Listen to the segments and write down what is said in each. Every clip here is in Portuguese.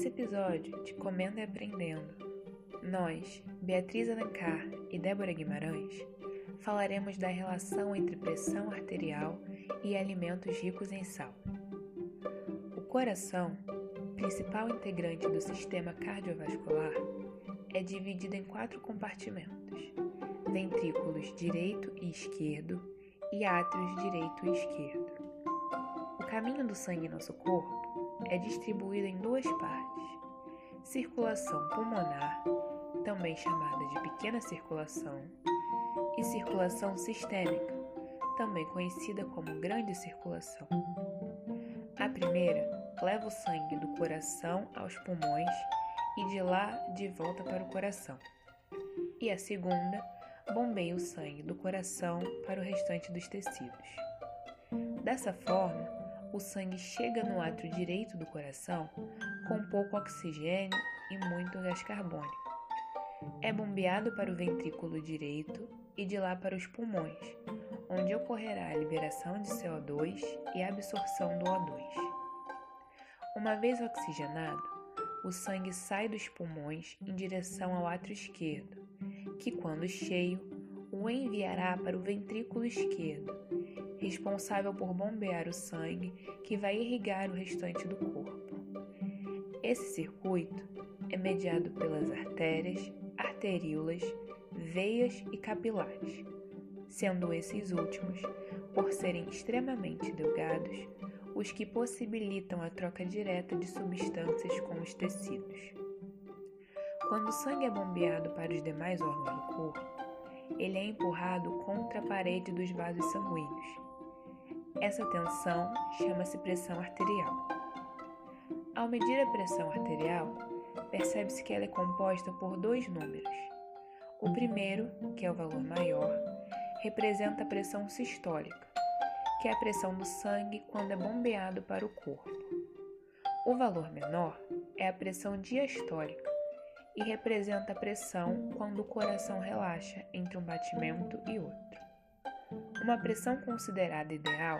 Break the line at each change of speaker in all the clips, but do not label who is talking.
Nesse episódio de Comendo e Aprendendo, nós, Beatriz Alencar e Débora Guimarães, falaremos da relação entre pressão arterial e alimentos ricos em sal. O coração, principal integrante do sistema cardiovascular, é dividido em quatro compartimentos: ventrículos direito e esquerdo e átrios direito e esquerdo. O caminho do sangue em nosso corpo é distribuído em duas partes: circulação pulmonar, também chamada de pequena circulação, e circulação sistêmica, também conhecida como grande circulação. A primeira leva o sangue do coração aos pulmões e de lá de volta para o coração. E a segunda bombeia o sangue do coração para o restante dos tecidos. Dessa forma, o sangue chega no átrio direito do coração com pouco oxigênio e muito gás carbônico. É bombeado para o ventrículo direito e de lá para os pulmões, onde ocorrerá a liberação de CO2 e a absorção do O2. Uma vez oxigenado, o sangue sai dos pulmões em direção ao átrio esquerdo, que, quando cheio, o enviará para o ventrículo esquerdo, responsável por bombear o sangue que vai irrigar o restante do corpo. Esse circuito é mediado pelas artérias, arteríolas, veias e capilares, sendo esses últimos, por serem extremamente delgados, os que possibilitam a troca direta de substâncias com os tecidos. Quando o sangue é bombeado para os demais órgãos do corpo, ele é empurrado contra a parede dos vasos sanguíneos. Essa tensão chama-se pressão arterial. Ao medir a pressão arterial, percebe-se que ela é composta por dois números. O primeiro, que é o valor maior, representa a pressão sistólica, que é a pressão do sangue quando é bombeado para o corpo. O valor menor é a pressão diastólica e representa a pressão quando o coração relaxa entre um batimento e outro. Uma pressão considerada ideal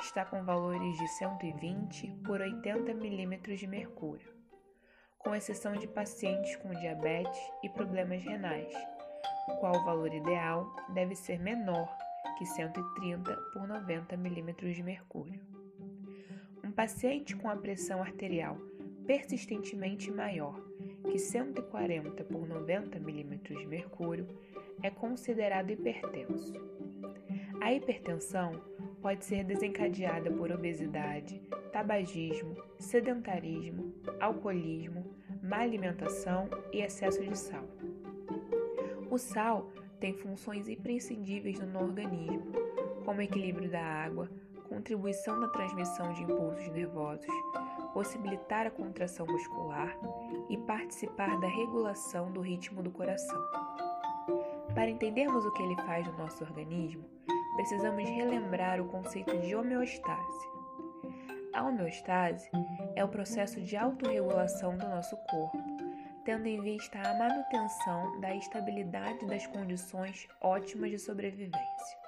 está com valores de 120 por 80 milímetros de mercúrio, com exceção de pacientes com diabetes e problemas renais, qual o valor ideal deve ser menor que 130 por 90 milímetros de mercúrio. Um paciente com a pressão arterial persistentemente maior que 140 por 90 milímetros de mercúrio é considerado hipertenso. A hipertensão pode ser desencadeada por obesidade, tabagismo, sedentarismo, alcoolismo, má alimentação e excesso de sal. O sal tem funções imprescindíveis no organismo, como equilíbrio da água, contribuição na transmissão de impulsos nervosos, possibilitar a contração muscular e participar da regulação do ritmo do coração. Para entendermos o que ele faz no nosso organismo, precisamos relembrar o conceito de homeostase. A homeostase é o processo de autorregulação do nosso corpo, tendo em vista a manutenção da estabilidade das condições ótimas de sobrevivência.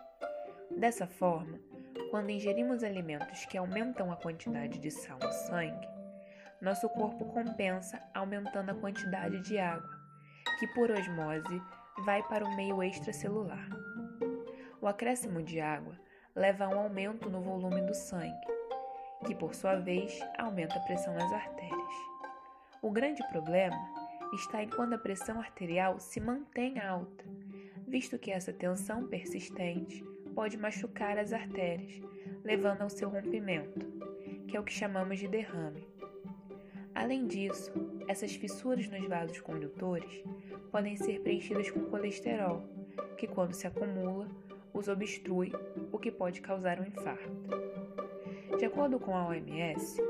Dessa forma, quando ingerimos alimentos que aumentam a quantidade de sal no sangue, nosso corpo compensa aumentando a quantidade de água, que por osmose vai para o meio extracelular. O acréscimo de água leva a um aumento no volume do sangue, que por sua vez aumenta a pressão nas artérias. O grande problema está em quando a pressão arterial se mantém alta, visto que essa tensão persistente pode machucar as artérias, levando ao seu rompimento, que é o que chamamos de derrame. Além disso, essas fissuras nos vasos condutores podem ser preenchidas com colesterol, que, quando se acumula, os obstrui, o que pode causar um infarto. De acordo com a OMS,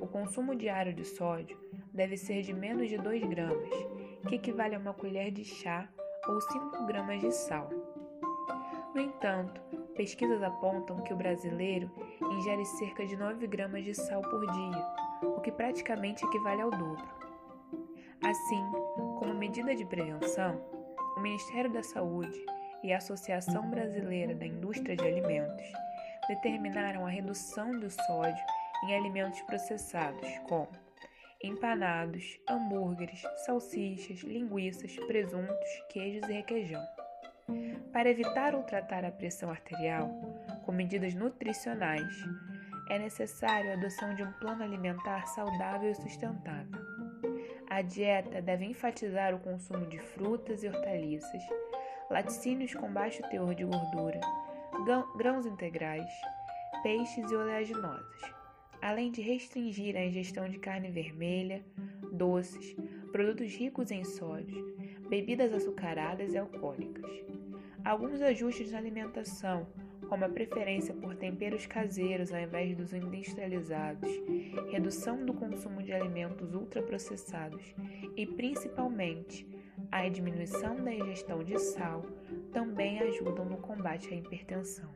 o consumo diário de sódio deve ser de menos de 2 gramas, que equivale a uma colher de chá ou 5 gramas de sal. No entanto, pesquisas apontam que o brasileiro ingere cerca de 9 gramas de sal por dia, o que praticamente equivale ao dobro. Assim, como medida de prevenção, o Ministério da Saúde e a Associação Brasileira da Indústria de Alimentos determinaram a redução do sódio em alimentos processados, como empanados, hambúrgueres, salsichas, linguiças, presuntos, queijos e requeijão. Para evitar ou tratar a pressão arterial, com medidas nutricionais, é necessário a adoção de um plano alimentar saudável e sustentável. A dieta deve enfatizar o consumo de frutas e hortaliças, laticínios com baixo teor de gordura, grãos integrais, peixes e oleaginosas, além de restringir a ingestão de carne vermelha, doces, produtos ricos em sódio, bebidas açucaradas e alcoólicas. Alguns ajustes na alimentação, como a preferência por temperos caseiros ao invés dos industrializados, redução do consumo de alimentos ultraprocessados e, principalmente, a diminuição da ingestão de sal, também ajudam no combate à hipertensão.